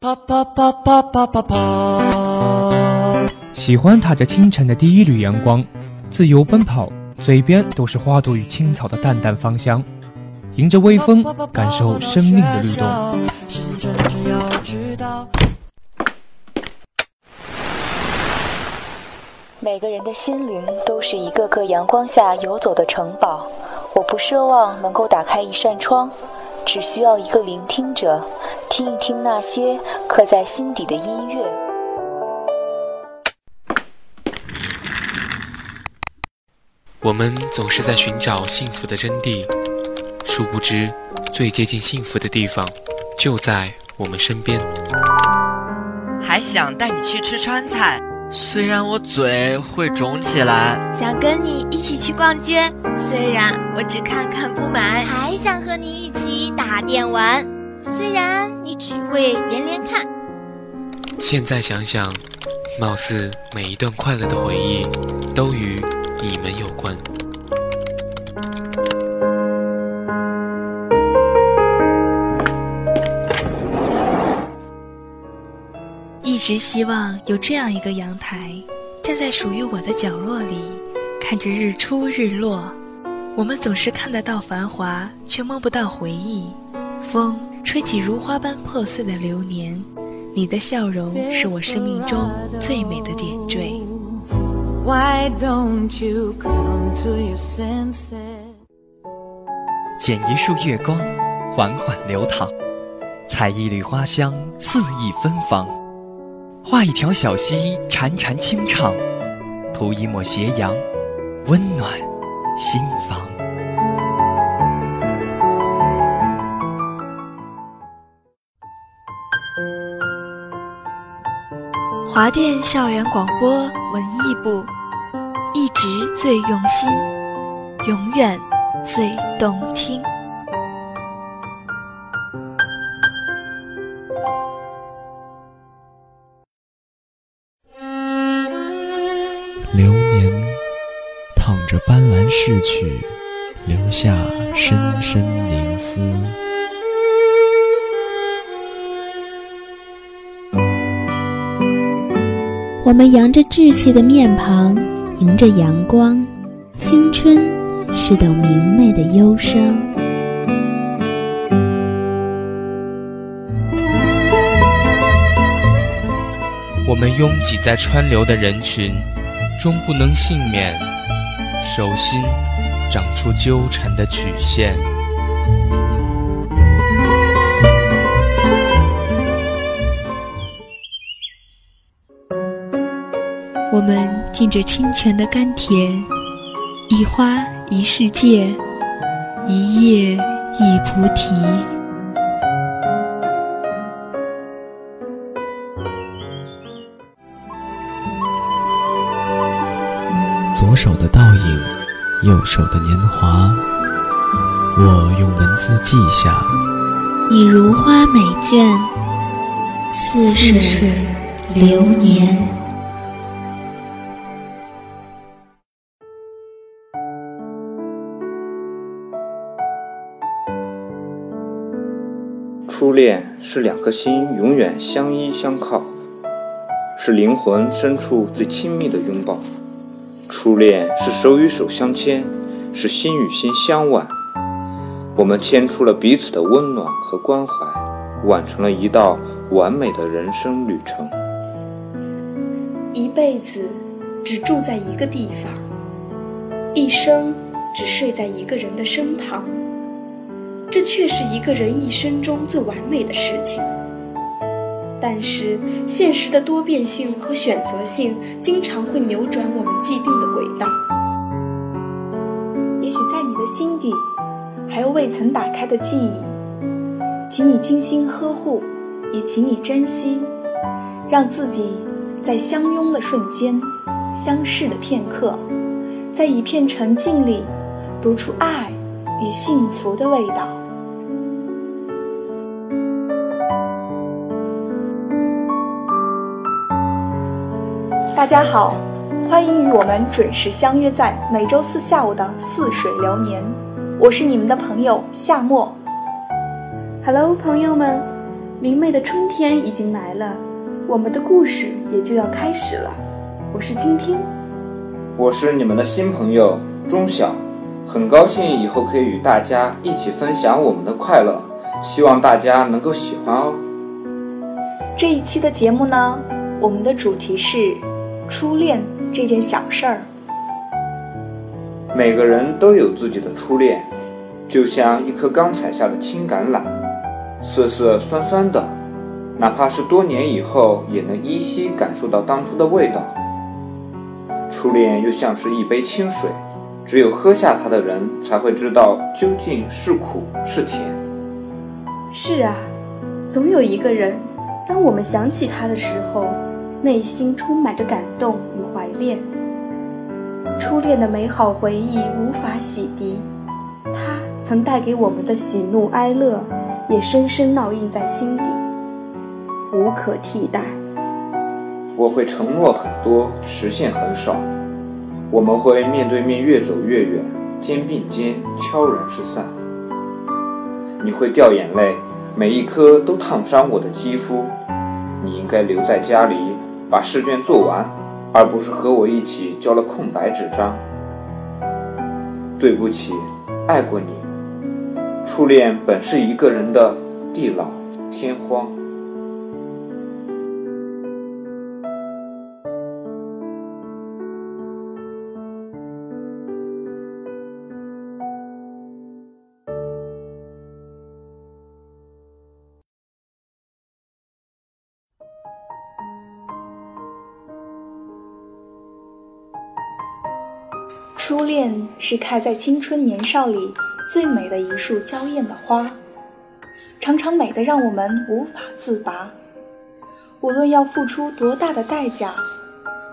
啪啪啪啪啪啪啪。喜欢踏着清晨的第一缕阳光，自由奔跑，嘴边都是花朵与青草的淡淡芳香。迎着微风，感受生命的律动。每个人的心灵都是一个个阳光下游走的城堡。我不奢望能够打开一扇窗，只需要一个聆听者，听一听那些刻在心底的音乐。我们总是在寻找幸福的真谛，殊不知，最接近幸福的地方就在我们身边。还想带你去吃川菜。虽然我嘴会肿起来，想跟你一起去逛街。虽然我只看看不买，还想和你一起打电玩。虽然你只会连连看。现在想想，貌似每一段快乐的回忆都与你们有关。一直希望有这样一个阳台，站在属于我的角落里，看着日出日落。我们总是看得到繁华，却摸不到回忆。风吹起如花般破碎的流年，你的笑容是我生命中最美的点缀。剪一束月光，缓缓流淌；采一缕花香，肆意芬芳。画一条小溪，潺潺清唱；涂一抹斜阳，温暖心房。华电校园广播文艺部，一直最用心，永远最动听。逝去，留下深深凝思。我们扬着稚气的面庞，迎着阳光。青春是等明媚的忧伤。我们拥挤在川流的人群，终不能幸免。手心长出纠缠的曲线。我们浸着清泉的甘甜，一花一世界，一叶一菩提。左手的倒影，右手的年华，我用文字记下。你如花美眷，似水流年。初恋是两颗心永远相依相靠，是灵魂深处最亲密的拥抱。初恋是手与手相牵，是心与心相挽。我们牵出了彼此的温暖和关怀，完成了一道完美的人生旅程。一辈子只住在一个地方，一生只睡在一个人的身旁，这却是一个人一生中最完美的事情。但是，现实的多变性和选择性经常会扭转我们既定的轨道。也许在你的心底，还有未曾打开的记忆，请你精心呵护，也请你珍惜，让自己在相拥的瞬间，相视的片刻，在一片沉静里，读出爱与幸福的味道。大家好，欢迎与我们准时相约在每周四下午的《似水流年》，我是你们的朋友夏沫。Hello，朋友们，明媚的春天已经来了，我们的故事也就要开始了。我是今天，我是你们的新朋友钟晓，很高兴以后可以与大家一起分享我们的快乐，希望大家能够喜欢哦。这一期的节目呢，我们的主题是初恋这件小事儿。每个人都有自己的初恋，就像一颗刚采下的青橄榄。涩涩酸酸的，哪怕是多年以后，也能依稀感受到当初的味道。初恋又像是一杯清水，只有喝下它的人才会知道究竟是苦是甜。是啊，总有一个人，当我们想起他的时候，内心充满着感动与怀恋。初恋的美好回忆无法洗涤，它曾带给我们的喜怒哀乐。也深深烙印在心底，无可替代。我会承诺很多，实现很少。我们会面对面越走越远，肩并肩悄然失散。你会掉眼泪，每一颗都烫伤我的肌肤。你应该留在家里把试卷做完，而不是和我一起交了空白纸张。对不起，爱过你。初恋本是一个人的地老天荒。初恋是开在青春年少里。最美的一束娇艳的花，常常美得让我们无法自拔。无论要付出多大的代价，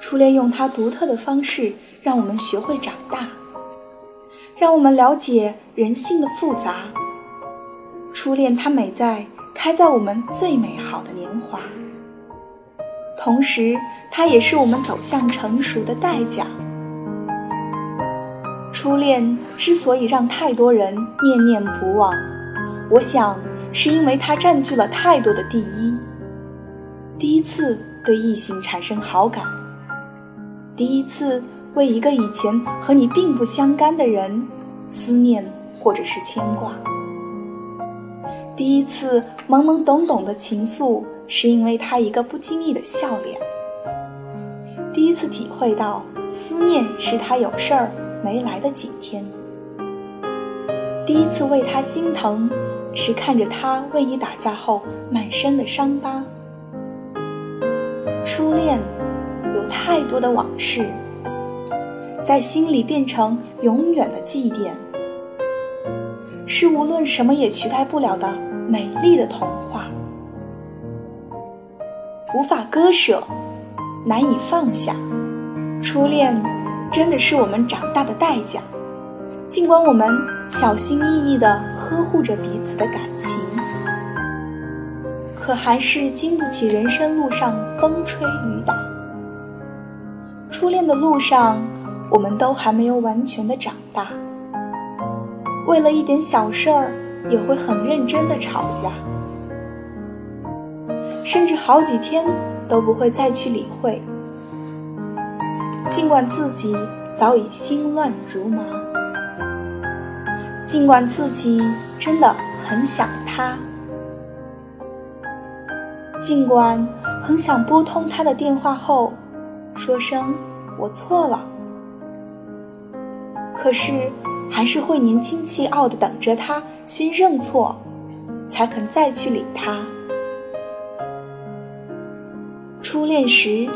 初恋用它独特的方式，让我们学会长大，让我们了解人性的复杂。初恋它美在开在我们最美好的年华，同时它也是我们走向成熟的代价。初恋之所以让太多人念念不忘，我想是因为它占据了太多的第一。第一次对异性产生好感，第一次为一个以前和你并不相干的人思念或者是牵挂，第一次懵懵懂懂的情愫是因为他一个不经意的笑脸，第一次体会到思念是他有事儿。没来的几天，第一次为他心疼，是看着他为你打架后满身的伤疤。初恋有太多的往事，在心里变成永远的祭奠，是无论什么也取代不了的美丽的童话，无法割舍，难以放下。初恋。真的是我们长大的代价。尽管我们小心翼翼地呵护着彼此的感情，可还是经不起人生路上风吹雨打。初恋的路上，我们都还没有完全的长大，为了一点小事儿也会很认真的吵架，甚至好几天都不会再去理会。尽管自己早已心乱如麻，尽管自己真的很想他，尽管很想拨通他的电话后说声我错了，可是还是会年轻气傲的等着他先认错，才肯再去理他。初恋时，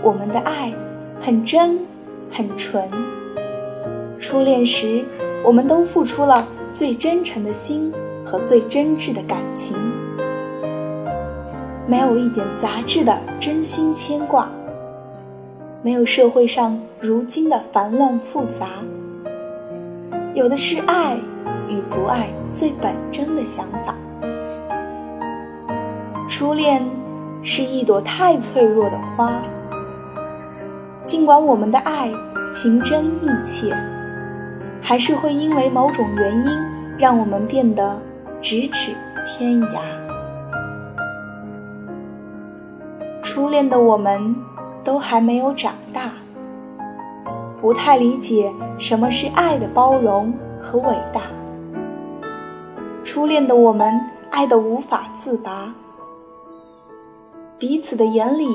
我们的爱。很真，很纯。初恋时，我们都付出了最真诚的心和最真挚的感情，没有一点杂质的真心牵挂，没有社会上如今的繁乱复杂，有的是爱与不爱最本真的想法。初恋是一朵太脆弱的花。尽管我们的爱情真意切，还是会因为某种原因让我们变得咫尺天涯。初恋的我们都还没有长大，不太理解什么是爱的包容和伟大。初恋的我们爱得无法自拔，彼此的眼里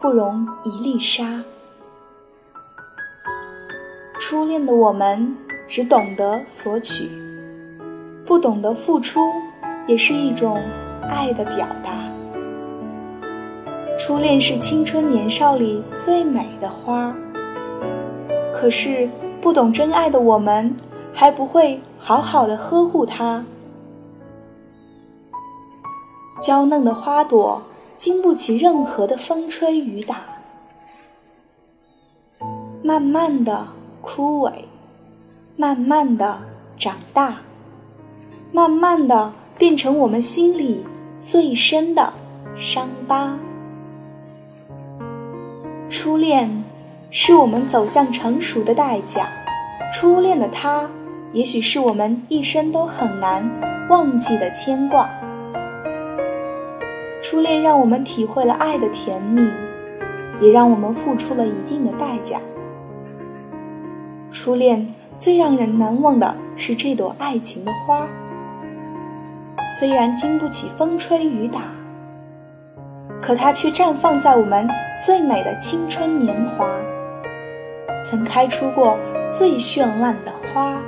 不容一粒沙。初恋的我们只懂得索取，不懂得付出，也是一种爱的表达。初恋是青春年少里最美的花儿，可是不懂真爱的我们，还不会好好的呵护它。娇嫩的花朵经不起任何的风吹雨打，慢慢的。枯萎，慢慢的长大，慢慢的变成我们心里最深的伤疤。初恋是我们走向成熟的代价，初恋的他，也许是我们一生都很难忘记的牵挂。初恋让我们体会了爱的甜蜜，也让我们付出了一定的代价。初恋最让人难忘的是这朵爱情的花，虽然经不起风吹雨打，可它却绽放在我们最美的青春年华，曾开出过最绚烂的花。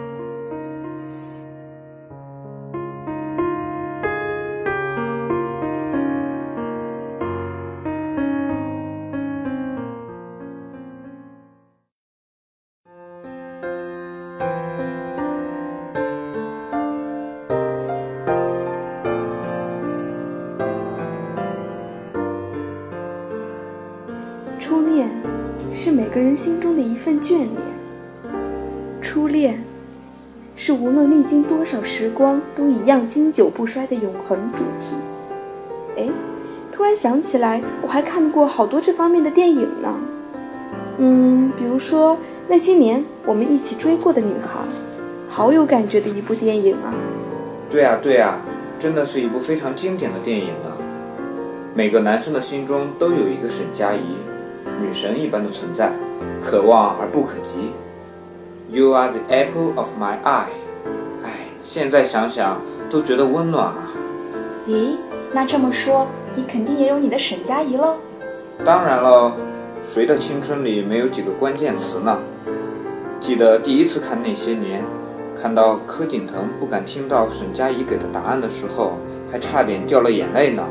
是每个人心中的一份眷恋。初恋是无论历经多少时光都一样经久不衰的永恒主题。哎，突然想起来，我还看过好多这方面的电影呢。嗯，比如说那些年我们一起追过的女孩，好有感觉的一部电影啊。对啊，对啊，真的是一部非常经典的电影呢。每个男生的心中都有一个沈佳宜。女神一般的存在，可望而不可及。You are the apple of my eye。哎，现在想想都觉得温暖啊。咦，那这么说，你肯定也有你的沈佳宜喽？当然喽，谁的青春里没有几个关键词呢？记得第一次看那些年，看到柯景腾不敢听到沈佳宜给的答案的时候，还差点掉了眼泪呢。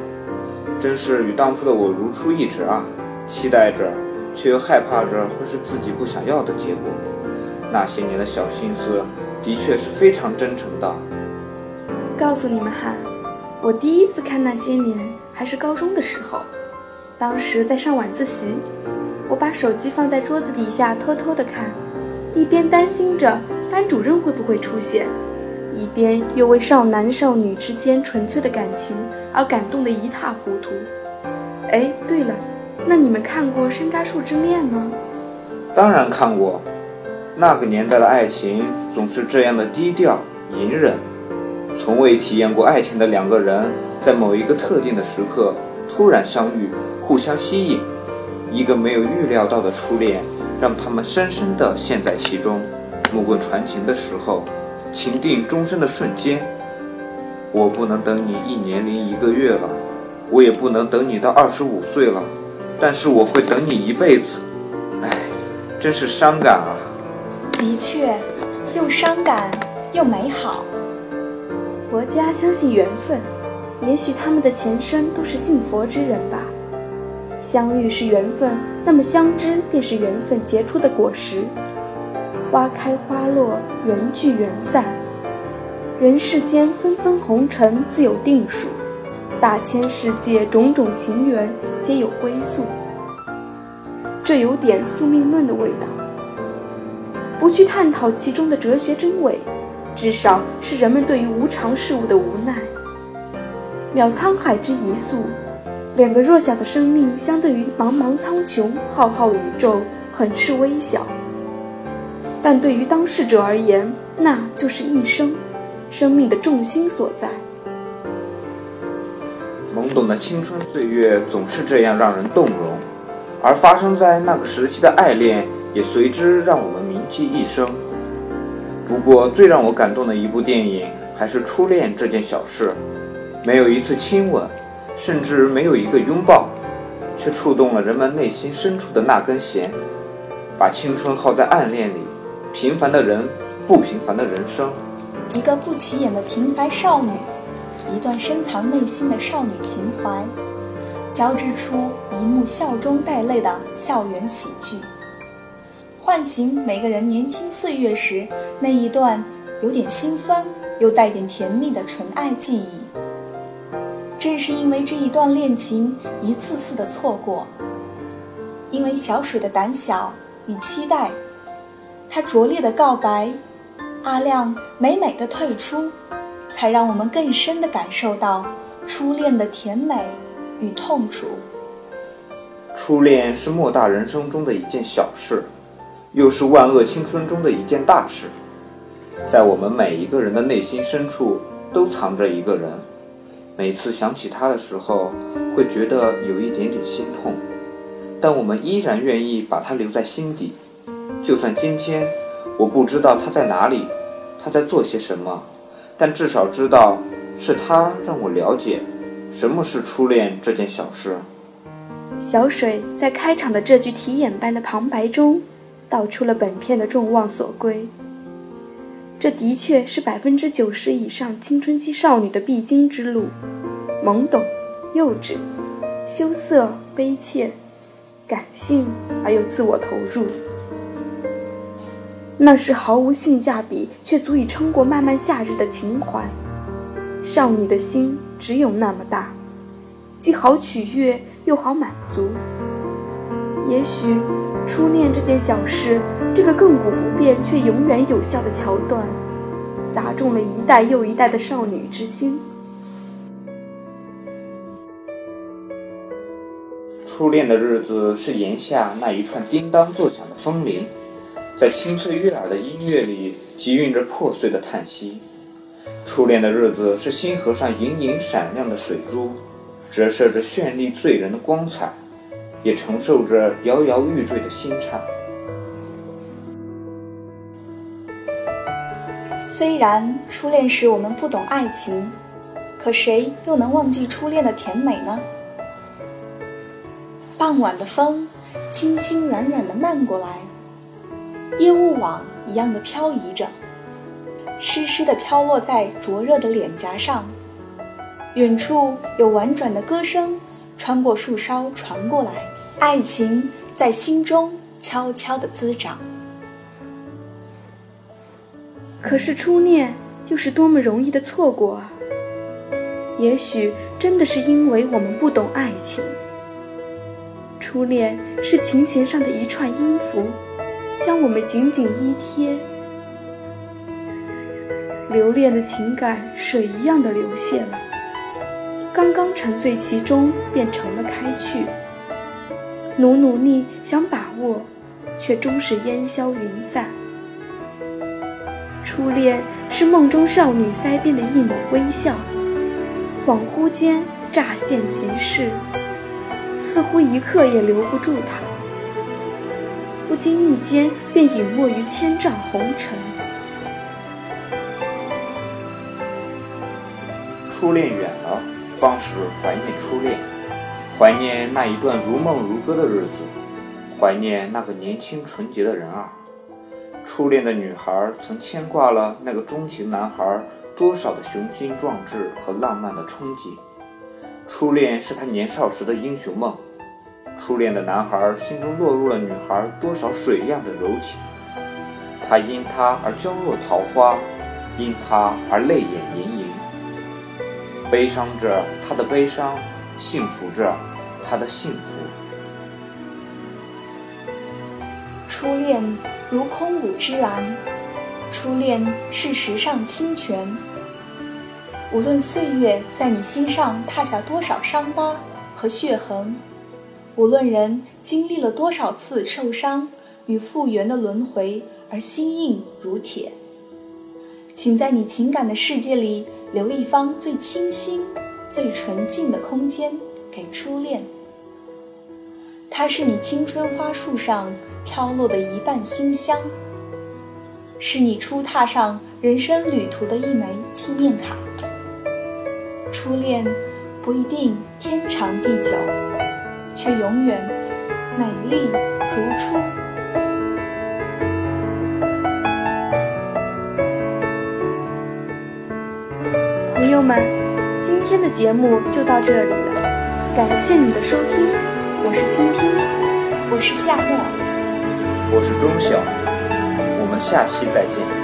真是与当初的我如出一辙啊！期待着，却又害怕着会是自己不想要的结果。那些年的小心思，的确是非常真诚的。告诉你们哈，我第一次看那些年还是高中的时候，当时在上晚自习，我把手机放在桌子底下偷偷的看，一边担心着班主任会不会出现，一边又为少男少女之间纯粹的感情而感动得一塌糊涂。哎，对了。那你们看过《山楂树之恋》吗？当然看过。那个年代的爱情总是这样的低调隐忍，从未体验过爱情的两个人，在某一个特定的时刻突然相遇，互相吸引。一个没有预料到的初恋，让他们深深地陷在其中。木棍传情的时候，情定终身的瞬间。我不能等你一年零一个月了，我也不能等你到二十五岁了。但是我会等你一辈子，哎，真是伤感啊！的确，又伤感又美好。佛家相信缘分，也许他们的前身都是信佛之人吧。相遇是缘分，那么相知便是缘分结出的果实。花开花落，缘聚缘散。人世间纷纷红尘自有定数。大千世界，种种情缘皆有归宿，这有点宿命论的味道。不去探讨其中的哲学真伪，至少是人们对于无常事物的无奈。渺沧海之一粟，两个弱小的生命相对于茫茫苍穹、浩浩宇宙，很是微小。但对于当事者而言，那就是一生，生命的重心所在。萌懂的青春岁月总是这样让人动容，而发生在那个时期的爱恋也随之让我们铭记一生。不过，最让我感动的一部电影还是初恋这件小事，没有一次亲吻，甚至没有一个拥抱，却触动了人们内心深处的那根弦，把青春耗在暗恋里，平凡的人，不平凡的人生。一个不起眼的平凡少女，一段深藏内心的少女情怀，交织出一幕笑中带泪的校园喜剧。唤醒每个人年轻岁月时那一段有点心酸又带点甜蜜的纯爱记忆。正是因为这一段恋情一次次的错过，因为小水的胆小与期待，他拙劣的告白，阿亮美美的退出，才让我们更深的感受到初恋的甜美与痛楚。初恋是莫大人生中的一件小事。又是万恶青春中的一件大事，在我们每一个人的内心深处都藏着一个人，每次想起他的时候，会觉得有一点点心痛，但我们依然愿意把他留在心底。就算今天我不知道他在哪里，他在做些什么，但至少知道是他让我了解什么是初恋这件小事。小水在开场的这句题眼般的旁白中。道出了本片的众望所归。这的确是百分之九十以上青春期少女的必经之路：懵懂、幼稚、羞涩、悲切、感性而又自我投入。那是毫无性价比却足以撑过漫漫夏日的情怀。少女的心只有那么大，既好取悦又好满足。也许。初恋这件小事，这个亘古不变却永远有效的桥段，砸中了一代又一代的少女之心。初恋的日子是炎夏那一串叮当作响的风铃，在清脆悦耳的音乐里，集蕴着破碎的叹息。初恋的日子是星河上隐隐闪亮的水珠，折射着绚丽醉人的光彩。也承受着摇摇欲坠的心颤。虽然初恋时我们不懂爱情，可谁又能忘记初恋的甜美呢？傍晚的风，轻轻软软的漫过来，烟雾网一样的漂移着，湿湿的飘落在灼热的脸颊上。远处有婉转的歌声穿过树梢传过来。爱情在心中悄悄地滋长，可是初恋又是多么容易的错过啊！也许真的是因为我们不懂爱情。初恋是琴弦上的一串音符，将我们紧紧依贴，留恋的情感水一样的流泻了，刚刚沉醉其中，便成了开去。努努力想把握，却终是烟消云散。初恋是梦中少女腮边的一抹微笑，恍惚间乍现即逝，似乎一刻也留不住她，不经意间便隐没于千丈红尘。初恋远了，方是怀念初恋。怀念那一段如梦如歌的日子，怀念那个年轻纯洁的人儿。初恋的女孩曾牵挂了那个钟情男孩多少的雄心壮志和浪漫的憧憬。初恋是他年少时的英雄梦。初恋的男孩心中落入了女孩多少水一样的柔情。他因她而娇若桃花，因她而泪眼盈盈，悲伤着他的悲伤，幸福着。他的幸福。初恋如空谷之蓝，初恋是石上清泉。无论岁月在你心上踏下多少伤疤和血痕，无论人经历了多少次受伤与复原的轮回而心硬如铁，请在你情感的世界里留一方最清新、最纯净的空间给初恋。它是你青春花束上飘落的一瓣馨香，是你初踏上人生旅途的一枚纪念卡。初恋不一定天长地久，却永远美丽如初。朋友们，今天的节目就到这里了，感谢你的收听，我是倾听，我是夏末，我是钟晓，我们下期再见。